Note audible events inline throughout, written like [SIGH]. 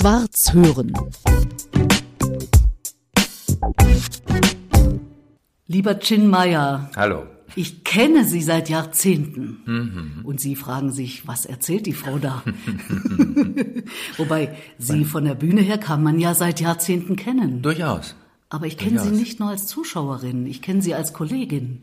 Schwarz hören. Lieber Chin Meyer, Hallo. ich kenne Sie seit Jahrzehnten. Und Sie fragen sich, was erzählt die Frau da? [LAUGHS] Wobei, Sie von der Bühne her kann man ja seit Jahrzehnten kennen. Durchaus. Aber ich kenne Sie nicht nur als Zuschauerin, ich kenne Sie als Kollegin.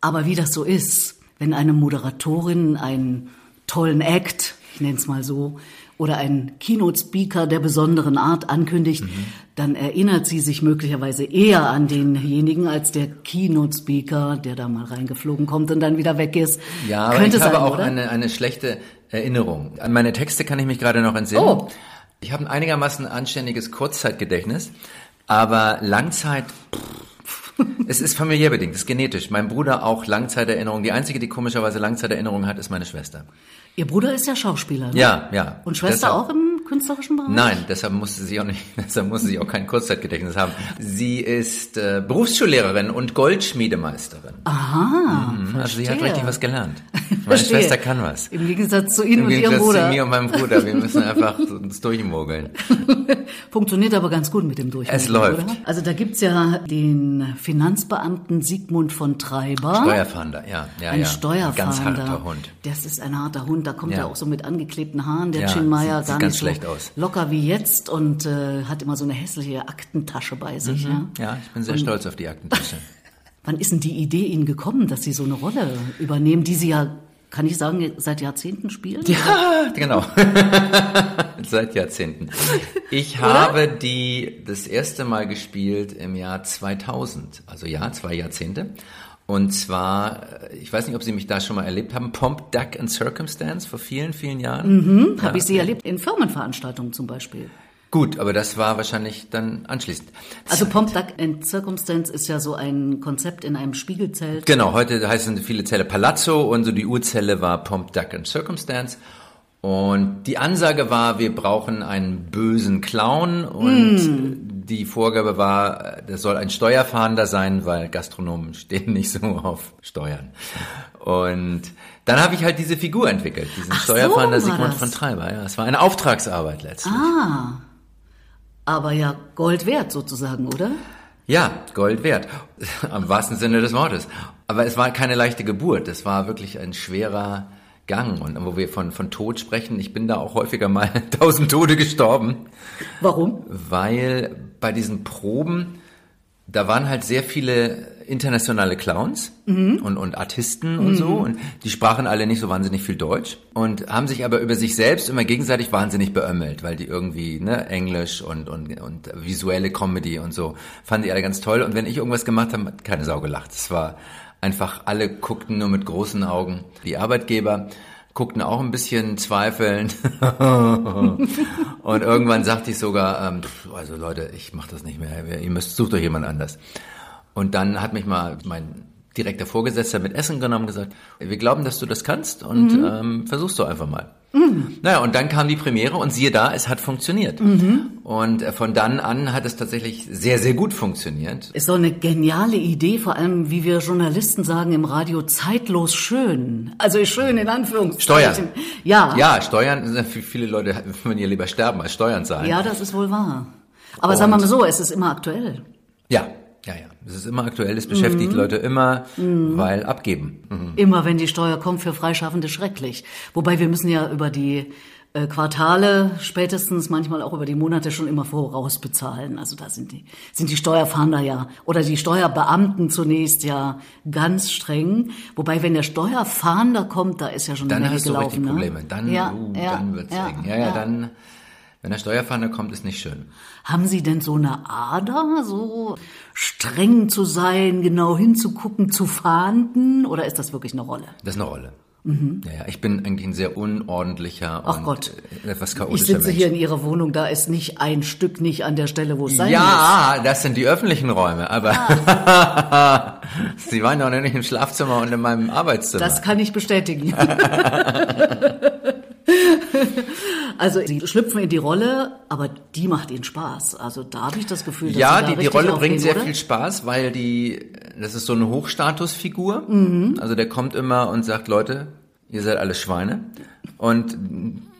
Aber wie das so ist, wenn eine Moderatorin einen tollen Act, ich nenne es mal so, oder einen Keynote-Speaker der besonderen Art ankündigt, Mhm. dann erinnert sie sich möglicherweise eher an denjenigen als der Keynote-Speaker, der da mal reingeflogen kommt und dann wieder weg ist. Ja, Könnte ich habe sein, auch oder? eine, eine schlechte Erinnerung. An meine Texte kann ich mich gerade noch entsinnen. Oh. Ich habe ein einigermaßen anständiges Kurzzeitgedächtnis, aber Langzeit, pff, es ist familiär bedingt, es ist genetisch. Mein Bruder auch Langzeiterinnerung. Die einzige, die komischerweise Langzeiterinnerung hat, ist meine Schwester. Ihr Bruder ist ja Schauspieler, ne? Ja, ja. Und Schwester Deshalb- auch im künstlerischen Bereich? Nein, deshalb musste sie auch nicht, [LAUGHS] deshalb musste sie auch kein Kurzzeitgedächtnis haben. Sie ist äh, Berufsschullehrerin und Goldschmiedemeisterin. Aha, Mhm, also sie hat richtig was gelernt. [LAUGHS] Meine Verstehe. Schwester kann was. Im Gegensatz zu Ihnen Im und Ihrem Bruder. zu mir und meinem Bruder. Wir müssen einfach uns durchmogeln. [LAUGHS] Funktioniert aber ganz gut mit dem Durchhalten. Es läuft. Oder? Also da gibt's ja den Finanzbeamten Sigmund von Treiber. Steuerfahnder, ja. ja ein ja. Steuerfahnder. Ganz harter Hund. Das ist ein harter Hund. Da kommt Ja. er auch so mit angeklebten Haaren. Der Ja, Chin sieht gar nicht so schlecht aus. locker wie jetzt und äh, hat immer so eine hässliche Aktentasche bei sich. Ja? Ja, ich bin sehr stolz auf die Aktentasche. [LAUGHS] Wann ist denn die Idee Ihnen gekommen, dass Sie so eine Rolle übernehmen, die Sie ja, kann ich sagen, seit Jahrzehnten spielen? Ja, genau. [LAUGHS] Seit Jahrzehnten. Ich habe die das erste Mal gespielt im Jahr 2000. Also ja, zwei Jahrzehnte. Und zwar, äh, ich weiß nicht, ob Sie mich da schon mal erlebt haben, Pomp, Duck and Circumstance vor vielen, vielen Jahren. Habe ich Sie erlebt in Firmenveranstaltungen zum Beispiel. Gut, aber das war wahrscheinlich dann anschließend. Also Pomp Duck and Circumstance ist ja so ein Konzept in einem Spiegelzelt. Genau, heute heißen viele Zelle Palazzo und so die Urzelle war Pomp, Duck and Circumstance. Und die Ansage war, wir brauchen einen bösen Clown und die Vorgabe war, das soll ein Steuerfahnder sein, weil Gastronomen stehen [LAUGHS] nicht so auf Steuern. Und dann habe ich halt diese Figur entwickelt, diesen Ach so Steuerfahnder war Sigmund von Treiber. Ja, es war eine Auftragsarbeit letztlich. Ah, aber ja Gold wert sozusagen, oder? Ja, Gold wert. Am wahrsten Sinne des Wortes. Aber es war keine leichte Geburt. Es war wirklich ein schwerer Gang. Und wo wir von, von Tod sprechen, ich bin da auch häufiger mal [LAUGHS] tausend Tode gestorben, Warum? weil bei diesen Proben, da waren halt sehr viele internationale Clowns und, und Artisten und so. Und die sprachen alle nicht so wahnsinnig viel Deutsch und haben sich aber über sich selbst immer gegenseitig wahnsinnig beömmelt, weil die irgendwie ne, Englisch und, und, und visuelle Comedy und so fanden die alle ganz toll. Und wenn ich irgendwas gemacht habe, hat keine Sau gelacht. Es war einfach, alle guckten nur mit großen Augen. Die Arbeitgeber guckten auch ein bisschen zweifelnd. [LAUGHS] und irgendwann sagte ich sogar, ähm, also Leute, ich mache das nicht mehr. Ihr müsst, sucht doch jemand anders. Und dann hat mich mal mein direkter Vorgesetzter mit Essen genommen und gesagt, wir glauben, dass du das kannst und ähm, versuch's doch einfach mal. Naja, und dann kam die Premiere und siehe da, es hat funktioniert. Und äh, von dann an hat es tatsächlich sehr, sehr gut funktioniert. Ist doch eine geniale Idee, vor allem, wie wir Journalisten sagen im Radio, zeitlos schön. Also schön in Anführungszeichen. Steuern. Ja. Ja, Steuern, äh, viele Leute [LAUGHS] würden ja lieber sterben als Steuern zahlen. Ja, das ist wohl wahr. Aber sagen wir Und- mal so, es ist immer aktuell. Ja, ja, ja. Es ist immer aktuell, es beschäftigt Leute immer, weil abgeben. Mhm. Immer wenn die Steuer kommt für Freischaffende schrecklich. Wobei wir müssen ja über die äh, Quartale, spätestens manchmal auch über die Monate schon immer voraus bezahlen. Also da sind die, sind die Steuerfahnder ja oder die Steuerbeamten zunächst ja ganz streng. Wobei, wenn der Steuerfahnder kommt, da ist ja schon Dann eine Menge hast du gelaufen. richtig ne? Probleme. Dann, ja, uh, ja, dann wird's ja, eng. Ja, ja, dann, wenn der Steuerfahnder kommt, ist nicht schön. Haben Sie denn so eine Ader, so streng zu sein, genau hinzugucken, zu fahnden? Oder ist das wirklich eine Rolle? Das ist eine Rolle. Ja, ja, ich bin eigentlich ein sehr unordentlicher Mhm. Ach und Gott. etwas Ich chaotischer sitze Mensch. hier in Ihrer Wohnung, da ist nicht ein Stück nicht an der Stelle, wo es sein muss. ja, das sind die öffentlichen Räume, aber Ah. [LAUGHS] Sie waren doch nicht im Schlafzimmer und in meinem Arbeitszimmer. Das kann ich bestätigen. [LAUGHS] [LAUGHS] also Sie schlüpfen in die Rolle, aber die macht Ihnen Spaß. Also da habe ich das Gefühl, dass ja, die, die Rolle aufgehen, bringt sehr oder? viel Spaß, weil die, das ist so eine Hochstatusfigur. Mhm. Also der kommt immer und sagt, Leute, ihr seid alle Schweine. Und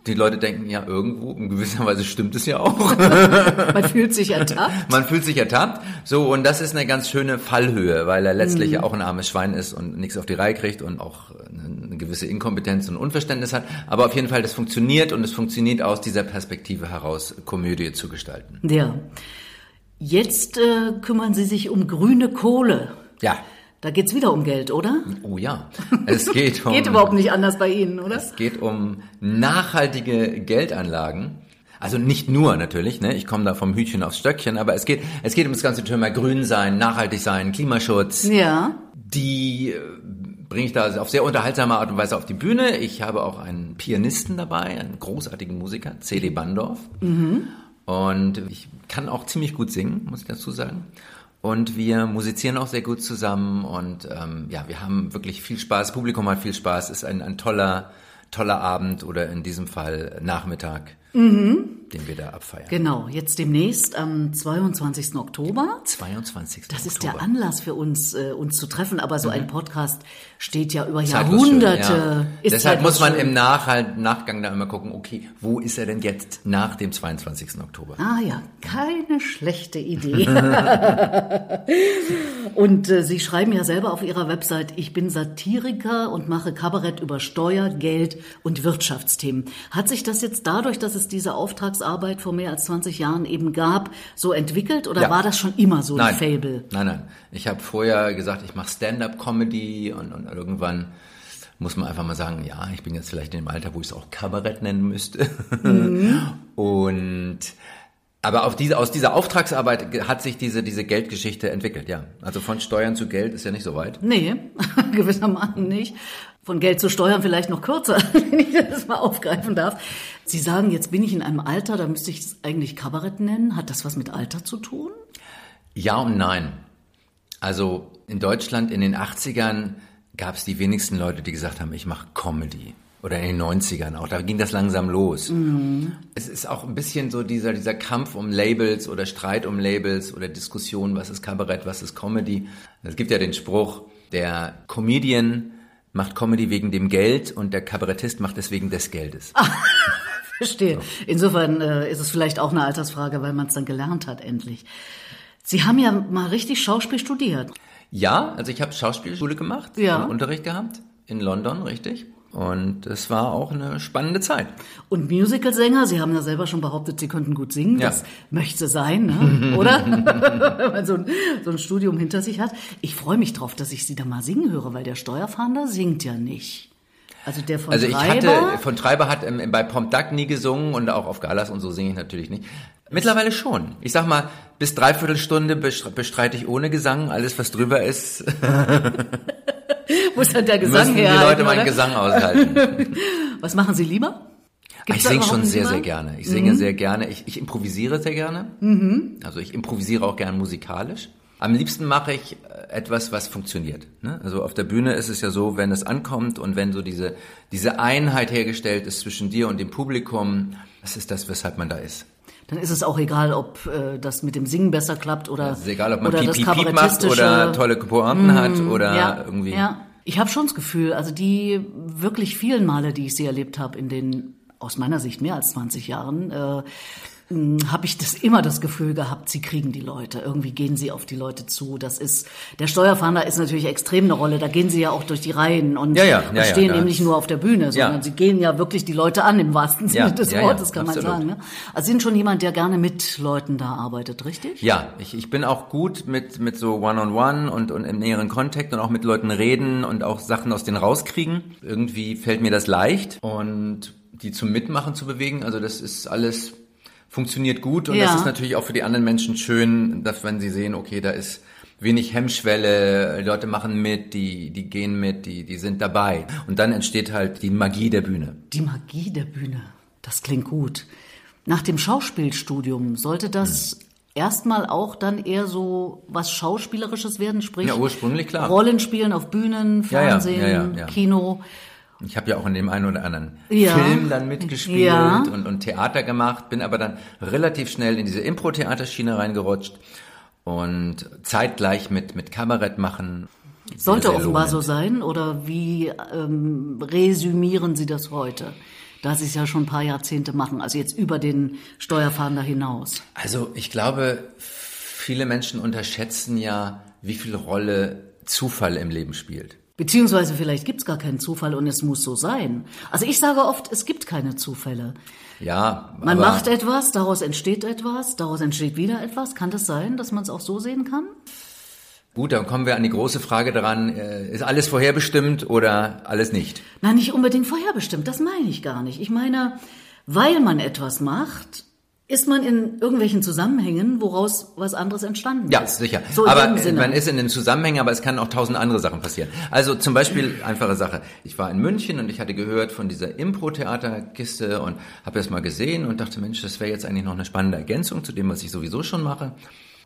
die Leute denken, ja, irgendwo, in gewisser Weise stimmt es ja auch. [LAUGHS] Man fühlt sich ertappt. Man fühlt sich ertappt. So, und das ist eine ganz schöne Fallhöhe, weil er letztlich ja auch ein armes Schwein ist und nichts auf die Reihe kriegt und auch eine gewisse Inkompetenz und Unverständnis hat. Aber auf jeden Fall, das funktioniert und es funktioniert aus dieser Perspektive heraus, Komödie zu gestalten. Ja. Jetzt äh, kümmern Sie sich um grüne Kohle. Ja. Da geht's wieder um Geld, oder? Oh ja. Es geht [LAUGHS] um. Geht überhaupt nicht anders bei Ihnen, oder? Es geht um nachhaltige Geldanlagen. Also nicht nur natürlich, ne? Ich komme da vom Hütchen aufs Stöckchen, aber es geht, es geht um das ganze Thema Grün sein, nachhaltig sein, Klimaschutz. Ja. Die äh, bringe ich da auf sehr unterhaltsame Art und Weise auf die Bühne. Ich habe auch einen Pianisten dabei, einen großartigen Musiker, C.D. Bandorf. Mhm. Und ich kann auch ziemlich gut singen, muss ich dazu sagen. Und wir musizieren auch sehr gut zusammen und ähm, ja, wir haben wirklich viel Spaß. Das Publikum hat viel Spaß. Ist ein, ein toller, toller Abend oder in diesem Fall Nachmittag. Mhm den wir da abfeiern. Genau, jetzt demnächst am 22. Oktober. 22. Das ist Oktober. der Anlass für uns, äh, uns zu treffen, aber so mhm. ein Podcast steht ja über Zeitlos Jahrhunderte. Schön, ja. Deshalb muss man schön. im Nachhalt, Nachgang da immer gucken, okay, wo ist er denn jetzt nach dem 22. Oktober? Ah ja, keine schlechte Idee. [LAUGHS] [LAUGHS] und äh, Sie schreiben ja selber auf Ihrer Website, ich bin Satiriker und mache Kabarett über Steuer, Geld und Wirtschaftsthemen. Hat sich das jetzt dadurch, dass es diese Auftrags Auftragsarbeit vor mehr als 20 Jahren eben gab, so entwickelt oder ja. war das schon immer so nein. ein Fable? Nein, nein. Ich habe vorher gesagt, ich mache Stand-up-Comedy und, und irgendwann muss man einfach mal sagen, ja, ich bin jetzt vielleicht in dem Alter, wo ich es auch Kabarett nennen müsste. Mhm. [LAUGHS] und aber auf diese, aus dieser Auftragsarbeit hat sich diese, diese Geldgeschichte entwickelt, ja. Also von Steuern zu Geld ist ja nicht so weit. Nee, [LAUGHS] gewissermaßen nicht. Von Geld zu Steuern vielleicht noch kürzer, [LAUGHS] wenn ich das mal aufgreifen darf. Sie sagen, jetzt bin ich in einem Alter, da müsste ich es eigentlich Kabarett nennen. Hat das was mit Alter zu tun? Ja und nein. Also in Deutschland in den 80ern gab es die wenigsten Leute, die gesagt haben, ich mache Comedy. Oder in den 90ern auch, da ging das langsam los. Mhm. Es ist auch ein bisschen so dieser, dieser Kampf um Labels oder Streit um Labels oder Diskussion, was ist Kabarett, was ist Comedy. Es gibt ja den Spruch, der Comedian macht Comedy wegen dem Geld und der Kabarettist macht es wegen des Geldes. [LAUGHS] Verstehe. So. Insofern äh, ist es vielleicht auch eine Altersfrage, weil man es dann gelernt hat endlich. Sie haben ja mal richtig Schauspiel studiert. Ja, also ich habe Schauspielschule gemacht, ja. Unterricht gehabt in London, richtig. Und es war auch eine spannende Zeit. Und Musicalsänger, Sie haben ja selber schon behauptet, Sie könnten gut singen. Ja. Das möchte sein, ne? [LAUGHS] oder? [LAUGHS] Wenn man so ein, so ein Studium hinter sich hat. Ich freue mich drauf, dass ich Sie da mal singen höre, weil der Steuerfahnder singt ja nicht. Also der von also ich Treiber. hatte von Treiber hat ähm, bei Pomp Duck nie gesungen und auch auf Galas und so singe ich natürlich nicht. Mittlerweile schon. Ich sag mal, bis dreiviertel Stunde bestreite ich ohne Gesang. Alles, was drüber ist. [LAUGHS] Muss dann der Gesang Müssen die Leute meinen Gesang aushalten. [LAUGHS] Was machen Sie lieber? Gibt's ich singe schon sehr, sehr gerne. Ich singe mhm. sehr gerne. Ich, ich improvisiere sehr gerne. Mhm. Also ich improvisiere auch gern musikalisch. Am liebsten mache ich äh, etwas, was funktioniert. Ne? Also auf der Bühne ist es ja so, wenn es ankommt und wenn so diese, diese Einheit hergestellt ist zwischen dir und dem Publikum, das ist das, weshalb man da ist dann ist es auch egal, ob äh, das mit dem Singen besser klappt oder es ist egal, ob man oder piep, piep, piep macht oder tolle Pointen mm, hat oder ja, irgendwie. Ja, ich habe schon das Gefühl, also die wirklich vielen Male, die ich sie erlebt habe in den aus meiner Sicht mehr als 20 Jahren, äh, habe ich das immer das Gefühl gehabt, sie kriegen die Leute. Irgendwie gehen sie auf die Leute zu. Das ist der Steuerfahnder ist natürlich extrem eine Rolle. Da gehen sie ja auch durch die Reihen und, ja, ja, ja, stehen eben nicht nur auf der Bühne, sondern sie gehen ja wirklich die Leute an im wahrsten Sinne des Wortes, kann absolut. man sagen. Ne? Also sind schon jemand, der gerne mit Leuten da arbeitet, richtig? Ja, ich, ich bin auch gut mit mit so One-on-One -on -one und und im näheren Kontakt und auch mit Leuten reden und auch Sachen aus denen rauskriegen. Irgendwie fällt mir das leicht und die zum Mitmachen zu bewegen. Also das ist alles funktioniert gut und ja. das ist natürlich auch für die anderen Menschen schön, dass wenn sie sehen, okay, da ist wenig Hemmschwelle, Leute machen mit, die, die gehen mit, die, die sind dabei. Und dann entsteht halt die Magie der Bühne. Die Magie der Bühne, das klingt gut. Nach dem Schauspielstudium sollte das hm. erstmal auch dann eher so was Schauspielerisches werden, sprich ja, ursprünglich klar. Rollenspielen auf Bühnen, Fernsehen, ja, ja, Kino. Ich habe ja auch in dem einen oder anderen ja. Film dann mitgespielt ja. und, und Theater gemacht, bin aber dann relativ schnell in diese Impro-Theaterschiene reingerutscht und zeitgleich mit, mit Kabarett machen. Sollte offenbar so sein oder wie ähm, resümieren Sie das heute? Da Sie es ja schon ein paar Jahrzehnte machen, also jetzt über den Steuerfahnder hinaus. Also ich glaube, viele Menschen unterschätzen ja, wie viel Rolle Zufall im Leben spielt. Beziehungsweise vielleicht gibt's gar keinen Zufall und es muss so sein. Also ich sage oft, es gibt keine Zufälle. Ja, Man macht etwas, daraus entsteht etwas, daraus entsteht wieder etwas. Kann das sein, dass man es auch so sehen kann? gut, dann kommen wir an die große Frage dran, äh, ist alles vorherbestimmt oder alles nicht? Na, nicht unbedingt vorherbestimmt, das meine ich gar nicht. Ich meine, weil man etwas macht, ist man in irgendwelchen Zusammenhängen, woraus was anderes entstanden Ja, ist. sicher. So aber äh, man ist in den Zusammenhängen, aber es kann auch tausend andere Sachen passieren. Also zum Beispiel, einfache Sache. Ich war in München und ich hatte gehört von dieser Impro-Theaterkiste und habe das mal gesehen und dachte, Mensch, das wäre jetzt eigentlich noch eine spannende Ergänzung zu dem, was ich sowieso schon mache.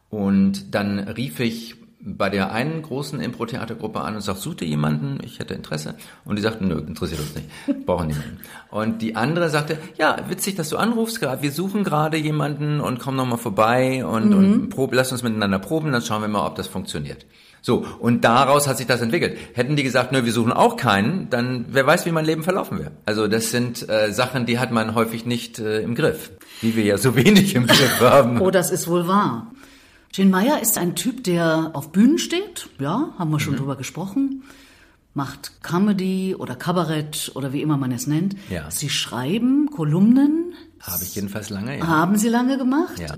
Und dann rief ich bei der einen großen Impro-Theatergruppe an und sagte, sucht ihr jemanden? Ich hätte Interesse. Und die sagten, nö, interessiert uns nicht. Brauchen niemanden. Und die andere sagte, ja, witzig, dass du anrufst gerade. Wir suchen gerade jemanden und komm noch mal vorbei und, und prob, lass uns miteinander proben, dann schauen wir mal, ob das funktioniert. So, und daraus hat sich das entwickelt. Hätten die gesagt, nö, wir suchen auch keinen, dann wer weiß, wie mein Leben verlaufen wäre. Also das sind äh, Sachen, die hat man häufig nicht äh, im Griff, wie wir ja so wenig im Griff haben. Oh, das ist wohl wahr. Gene Meyer ist ein Typ, der auf Bühnen steht. Ja, haben wir Mhm. schon drüber gesprochen. Macht Comedy oder Kabarett oder wie immer man es nennt. Ja. Sie schreiben Kolumnen. Habe ich jedenfalls lange, ja. Haben Sie lange gemacht? Ja.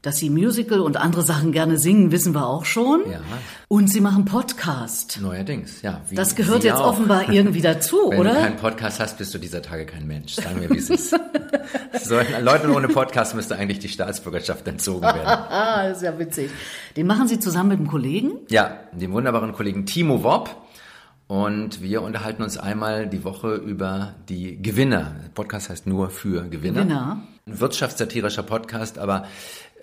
Dass Sie Musical und andere Sachen gerne singen, wissen wir auch schon. Ja. Und Sie machen Podcast. Neuerdings, ja. Das gehört jetzt auch. offenbar irgendwie dazu, [LAUGHS] Wenn oder? du keinen Podcast hast, bist du dieser Tage kein Mensch. Sagen wir, wie es ist. [LAUGHS] Solchen Leuten ohne Podcast müsste eigentlich die Staatsbürgerschaft entzogen werden. ah, [LAUGHS] das ist ja witzig. Den machen Sie zusammen mit einem Kollegen. Ja, dem wunderbaren Kollegen Timo Wopp. Und wir unterhalten uns einmal die Woche über die Gewinner. Der Podcast heißt nur für Gewinner. Gewinner. Ein wirtschaftssatirischer Podcast, aber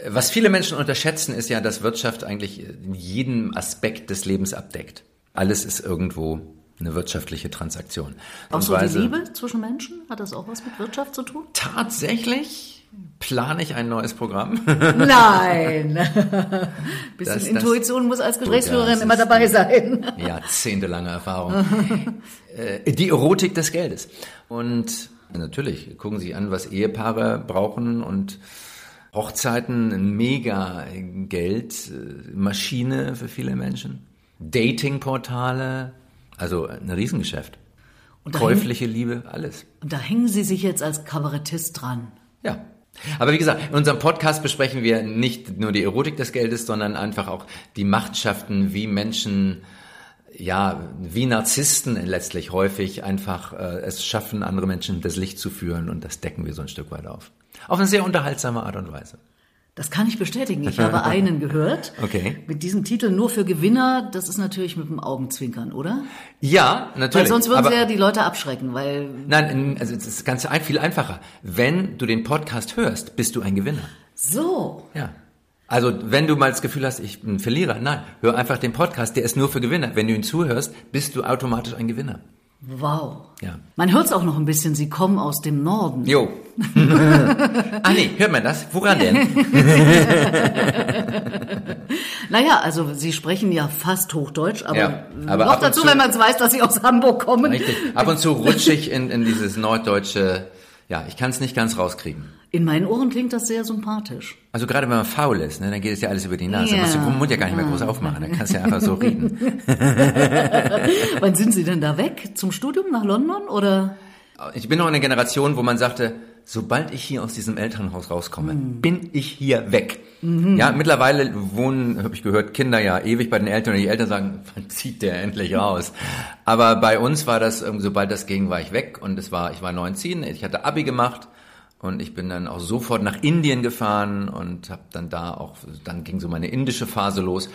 was viele Menschen unterschätzen, ist ja, dass Wirtschaft eigentlich in jedem Aspekt des Lebens abdeckt. Alles ist irgendwo eine wirtschaftliche Transaktion. Auch so die Liebe zwischen Menschen? Hat das auch was mit Wirtschaft zu tun? Tatsächlich plane ich ein neues Programm. [LAUGHS] Nein. [LAUGHS] Bisschen Das- das- Intuition muss als Gesprächsführerin das immer dabei sein. [LAUGHS] Jahrzehntelange Erfahrung. Äh, die Erotik des Geldes. Und natürlich gucken Sie an, was Ehepaare brauchen und Hochzeiten, ein mega Geldmaschine für viele Menschen. Datingportale, also ein Riesengeschäft. Käufliche Liebe, alles. und da hängen Sie sich jetzt als Kabarettist dran. Ja. Aber wie gesagt, in unserem Podcast besprechen wir nicht nur die Erotik des Geldes, sondern einfach auch die Machenschaften, wie Menschen, ja, wie Narzissten letztlich häufig einfach äh, es schaffen, andere Menschen das Licht zu führen und das decken wir so ein Stück weit auf. Auf eine sehr unterhaltsame Art und Weise. Das kann ich bestätigen. Ich [LAUGHS] habe einen gehört. Okay. Mit diesem Titel nur für Gewinner. Das ist natürlich mit dem Augenzwinkern, oder? Ja, Weil natürlich. sonst würden aber, Sie ja die Leute abschrecken, weil Nein, also es ist ganz viel einfacher. Wenn du den Podcast hörst, bist du ein Gewinner. so. Ja. Also, wenn du mal das Gefühl hast, ich bin ein Verlierer, nein, hör einfach den Podcast, der ist nur für Gewinner. Wenn du ihn zuhörst, bist du automatisch ein Gewinner. Wow. Ja. Man hört es auch noch ein bisschen, Sie kommen aus dem Norden. Jo. [LAUGHS] ah nee, hört man das? Woran denn? [LAUGHS] Naja, also Sie sprechen ja fast Hochdeutsch, aber, Ja, aber noch dazu, zu- wenn man es weiß, dass Sie aus Hamburg kommen. Richtig. Ab und zu rutsche ich in, in dieses norddeutsche, ja, ich kann es nicht ganz rauskriegen. In meinen Ohren klingt das sehr sympathisch. Also gerade wenn man faul ist, ne, dann geht es ja alles über die Nase. Ja. Dann musst du den Mund ja gar nicht mehr groß aufmachen, dann kannst du ja einfach so reden. [LAUGHS] Wann sind Sie denn da weg? Zum Studium nach London oder? Ich bin noch in einer Generation, wo man sagte, sobald ich hier aus diesem Elternhaus rauskomme, Mhm. bin ich hier weg. Ja, mittlerweile wohnen, habe ich gehört, Kinder ja ewig bei den Eltern und die Eltern sagen, [LAUGHS] wann zieht der endlich raus? Aber bei uns war das, irgendwie, sobald das ging, war ich weg und es war, ich war 19, ich hatte Abi gemacht und ich bin dann auch sofort nach Indien gefahren und habe dann da auch, dann ging so meine indische Phase los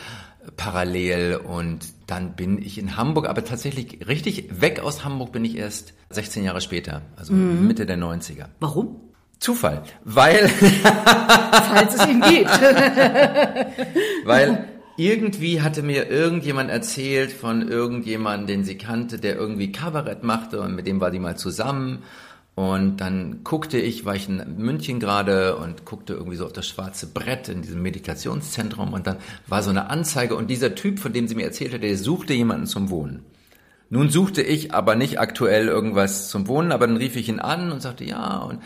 parallel und dann bin ich in Hamburg, aber tatsächlich richtig weg aus Hamburg bin ich erst 16 Jahre später, also Mitte der 90er. Warum? Zufall, weil [LAUGHS] Falls es ihn gibt. [LAUGHS] Weil irgendwie hatte mir irgendjemand erzählt von irgendjemandem, den sie kannte, der irgendwie Kabarett machte und mit dem war die mal zusammen. Und dann guckte ich, war ich in München gerade und guckte irgendwie so auf das schwarze Brett in diesem Meditationszentrum und dann war so eine Anzeige und dieser Typ, von dem sie mir erzählte, der suchte jemanden zum Wohnen. Nun suchte ich aber nicht aktuell irgendwas zum Wohnen, aber dann rief ich ihn an und sagte ja und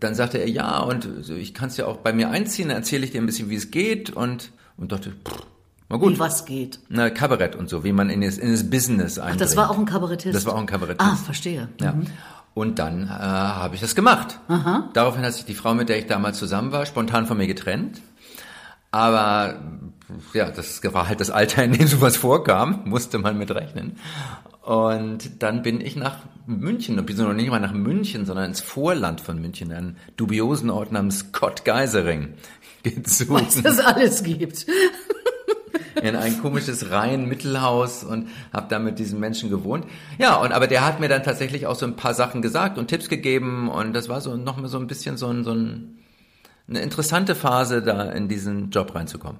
dann sagte er ja und ich kann es ja auch bei mir einziehen, dann erzähle ich dir ein bisschen, wie es geht und und dachte, pff, na gut. Wie was geht? Na, Kabarett und so, wie man in das, in das Business eindringt. Ach, das war auch ein Kabarettist? Das war auch ein Kabarettist. Ah, verstehe. Ja. Mhm. Und dann äh, habe ich das gemacht. Aha. Daraufhin hat sich die Frau, mit der ich damals zusammen war, spontan von mir getrennt. Aber ja, das war halt das Alter, in dem sowas vorkam, [LAUGHS] musste man mit rechnen. Und dann bin ich nach München, und bin noch nicht mal nach München, sondern ins Vorland von München, einen dubiosen Ort namens Scott Geisering [LAUGHS] gezogen. Was es alles gibt. In ein komisches Reihen-Mittelhaus und habe da mit diesen Menschen gewohnt. Ja, und aber der hat mir dann tatsächlich auch so ein paar Sachen gesagt und Tipps gegeben und das war so noch mal so ein bisschen so ein, so ein eine interessante Phase, da in diesen Job reinzukommen.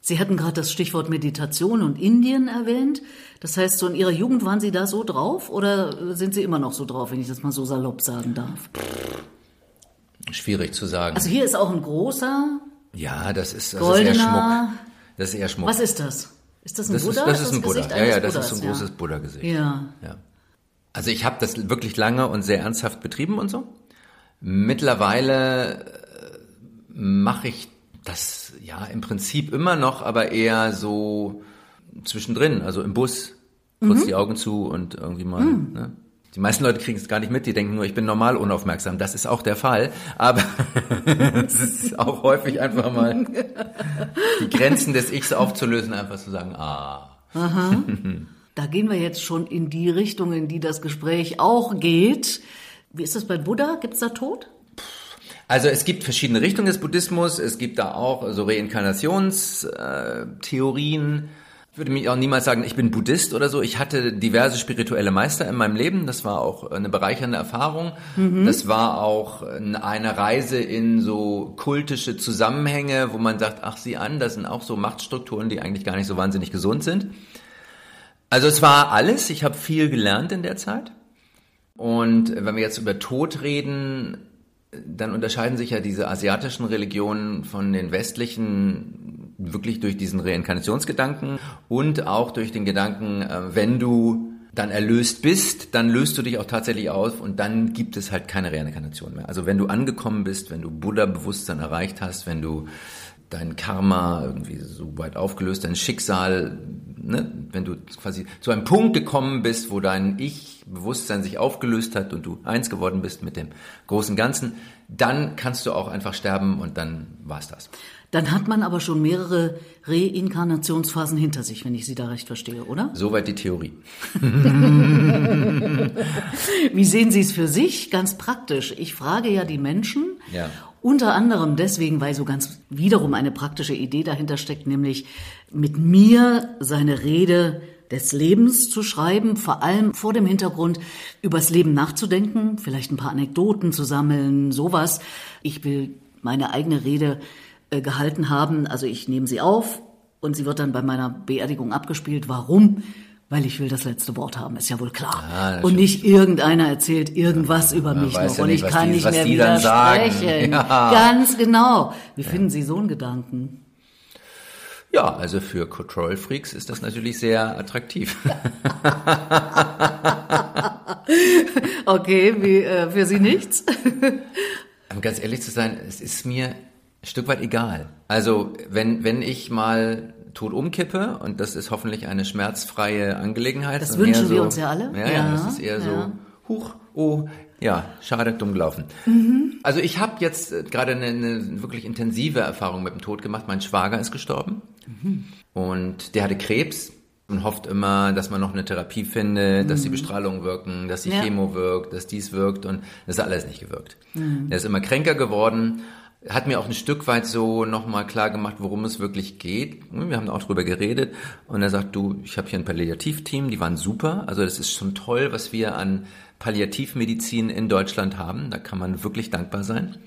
Sie hatten gerade das Stichwort Meditation und Indien erwähnt. Das heißt, so in Ihrer Jugend waren Sie da so drauf oder sind Sie immer noch so drauf, wenn ich das mal so salopp sagen darf? Schwierig zu sagen. Also hier ist auch ein großer, ja, das ist, das ist eher Schmuck. Das ist eher Schmuck. Was ist das? Ist das ein das Buddha? ist, das ist ein Buddha. Gesicht Ja, ja, das Buddhas, ist so ein großes Buddha-Gesicht. Ja. Ja. Also ich habe das wirklich lange und sehr ernsthaft betrieben und so. Mittlerweile mache ich das ja im Prinzip immer noch, aber eher so zwischendrin, also im Bus, kurz die Augen zu und irgendwie mal. Ne? Die meisten Leute kriegen es gar nicht mit, die denken nur, ich bin normal unaufmerksam. Das ist auch der Fall, aber [LAUGHS] es ist auch häufig einfach mal die Grenzen des Ichs aufzulösen, einfach zu sagen, ah. [LAUGHS] Da gehen wir jetzt schon in die Richtung, in die das Gespräch auch geht. Wie ist das bei Buddha? Gibt's da Tod? Also es gibt verschiedene Richtungen des Buddhismus. Es gibt da auch so Reinkarnationstheorien. Ich würde mich auch niemals sagen, ich bin Buddhist oder so. Ich hatte diverse spirituelle Meister in meinem Leben. Das war auch eine bereichernde Erfahrung. Das war auch eine Reise in so kultische Zusammenhänge, wo man sagt, ach sieh an, das sind auch so Machtstrukturen, die eigentlich gar nicht so wahnsinnig gesund sind. Also es war alles. Ich habe viel gelernt in der Zeit. Und wenn wir jetzt über Tod reden, dann unterscheiden sich ja diese asiatischen Religionen von den westlichen wirklich durch diesen Reinkarnationsgedanken und auch durch den Gedanken, äh, wenn du dann erlöst bist, dann löst du dich auch tatsächlich auf und dann gibt es halt keine Reinkarnation mehr. Also wenn du angekommen bist, wenn du Buddha-Bewusstsein erreicht hast, wenn du dein Karma irgendwie so weit aufgelöst, dein Schicksal, ne, wenn du quasi zu einem Punkt gekommen bist, wo dein Ich-Bewusstsein sich aufgelöst hat und du eins geworden bist mit dem großen Ganzen, dann kannst du auch einfach sterben und dann war's das. Dann hat man aber schon mehrere Reinkarnationsphasen hinter sich, wenn ich Sie da recht verstehe, oder? Soweit die Theorie. [LAUGHS] Wie sehen Sie es für sich? Ganz praktisch. Ich frage ja die Menschen, Ja. unter anderem deswegen, weil so ganz wiederum eine praktische Idee dahinter steckt, nämlich mit mir seine Rede des Lebens zu schreiben, vor allem vor dem Hintergrund, übers Leben nachzudenken, vielleicht ein paar Anekdoten zu sammeln, sowas. Ich will meine eigene Rede äh, gehalten haben, also ich nehme sie auf und sie wird dann bei meiner Beerdigung abgespielt. Warum? Weil ich will das letzte Wort haben, ist ja wohl klar. Das und nicht irgendeiner erzählt irgendwas über mich noch ja und ich kann die- nicht mehr widersprechen. [LAUGHS] Ja. Ganz genau. Wie finden Sie so einen Gedanken? Ja, also für Control Freaks ist das natürlich sehr attraktiv. [LAUGHS] Okay, wie, äh, für Sie nichts? Um ganz ehrlich zu sein, es ist mir ein Stück weit egal. Also, wenn, wenn ich mal tot umkippe, und das ist hoffentlich eine schmerzfreie Angelegenheit. Das wünschen eher so, wir uns ja alle. Ja, ja, Ja, das ist eher so, ja. huch, oh, ja, schade, dumm gelaufen. Mhm. Also ich habe jetzt äh, gerade eine, eine wirklich intensive Erfahrung mit dem Tod gemacht. Mein Schwager ist gestorben Mhm. und der hatte Krebs und hofft immer, dass man noch eine Therapie findet, dass die Bestrahlungen wirken, dass die Mhm. Ja. Chemo wirkt, dass dies wirkt und das hat alles nicht gewirkt. Mhm. Er ist immer kränker geworden, hat mir auch ein Stück weit so nochmal klar gemacht, worum es wirklich geht. Wir haben auch drüber geredet und er sagt, du, ich habe hier ein Palliativteam, die waren super. Also das ist schon toll, was wir an Palliativmedizin in Deutschland haben. Da kann man wirklich dankbar sein.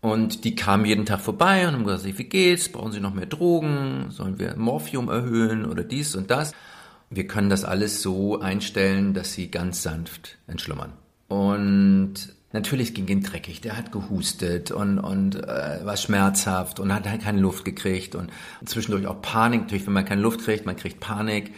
Und die kamen jeden Tag vorbei und haben gesagt, wie geht's? Brauchen Sie noch mehr Drogen? Sollen wir Morphium erhöhen oder dies und das? Wir können das alles so einstellen, dass Sie ganz sanft entschlummern. Und natürlich ging ihn dreckig. Der hat gehustet und, und äh, war schmerzhaft und hat halt keine Luft gekriegt und zwischendurch auch Panik. Natürlich, wenn man keine Luft kriegt, man kriegt Panik.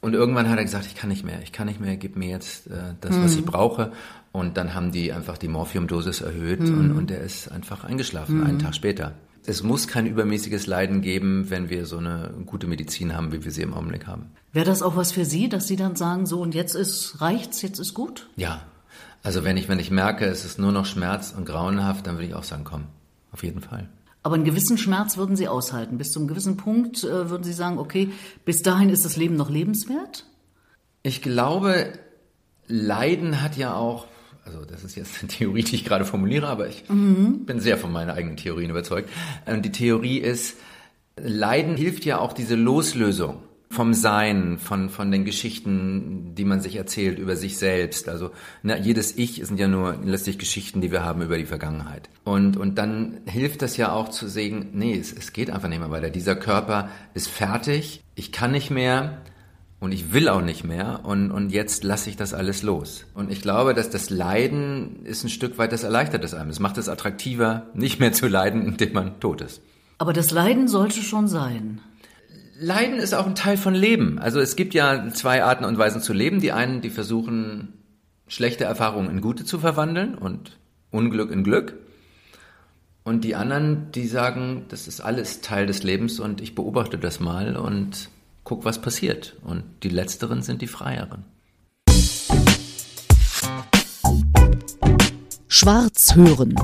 Und irgendwann hat er gesagt, ich kann nicht mehr, ich kann nicht mehr, gib mir jetzt äh, das, was ich brauche. Und dann haben die einfach die Morphiumdosis erhöht und, und er ist einfach eingeschlafen, einen Tag später. Es muss kein übermäßiges Leiden geben, wenn wir so eine gute Medizin haben, wie wir sie im Augenblick haben. Wäre das auch was für Sie, dass Sie dann sagen, so und jetzt ist reicht's, jetzt ist gut? Ja. Also wenn ich, wenn ich merke, es ist nur noch Schmerz und grauenhaft, dann würde ich auch sagen, komm, auf jeden Fall. Aber einen gewissen Schmerz würden Sie aushalten. Bis zu einem gewissen Punkt äh, würden Sie sagen, okay, bis dahin ist das Leben noch lebenswert? Ich glaube, Leiden hat ja auch, also das ist jetzt eine Theorie, die ich gerade formuliere, aber ich bin sehr von meinen eigenen Theorien überzeugt. Und die Theorie ist, Leiden hilft ja auch diese Loslösung vom Sein, von, von den Geschichten, die man sich erzählt über sich selbst. Also na, jedes Ich sind ja nur letztlich Geschichten, die wir haben über die Vergangenheit. Und, und dann hilft das ja auch zu sehen, nee, es, es geht einfach nicht mehr weiter. Dieser Körper ist fertig, ich kann nicht mehr und ich will auch nicht mehr und, und jetzt lasse ich das alles los. Und ich glaube, dass das Leiden ist ein Stück weit, das erleichtert es einem. Es macht es attraktiver, nicht mehr zu leiden, indem man tot ist. Aber das Leiden sollte schon sein. Leiden ist auch ein Teil von Leben. Also es gibt ja zwei Arten und Weisen zu leben. Die einen, die versuchen, schlechte Erfahrungen in gute zu verwandeln und Unglück in Glück. Und die anderen, die sagen, das ist alles Teil des Lebens und ich beobachte das mal und guck, was passiert. Und die letzteren sind die freieren. Schwarz hören.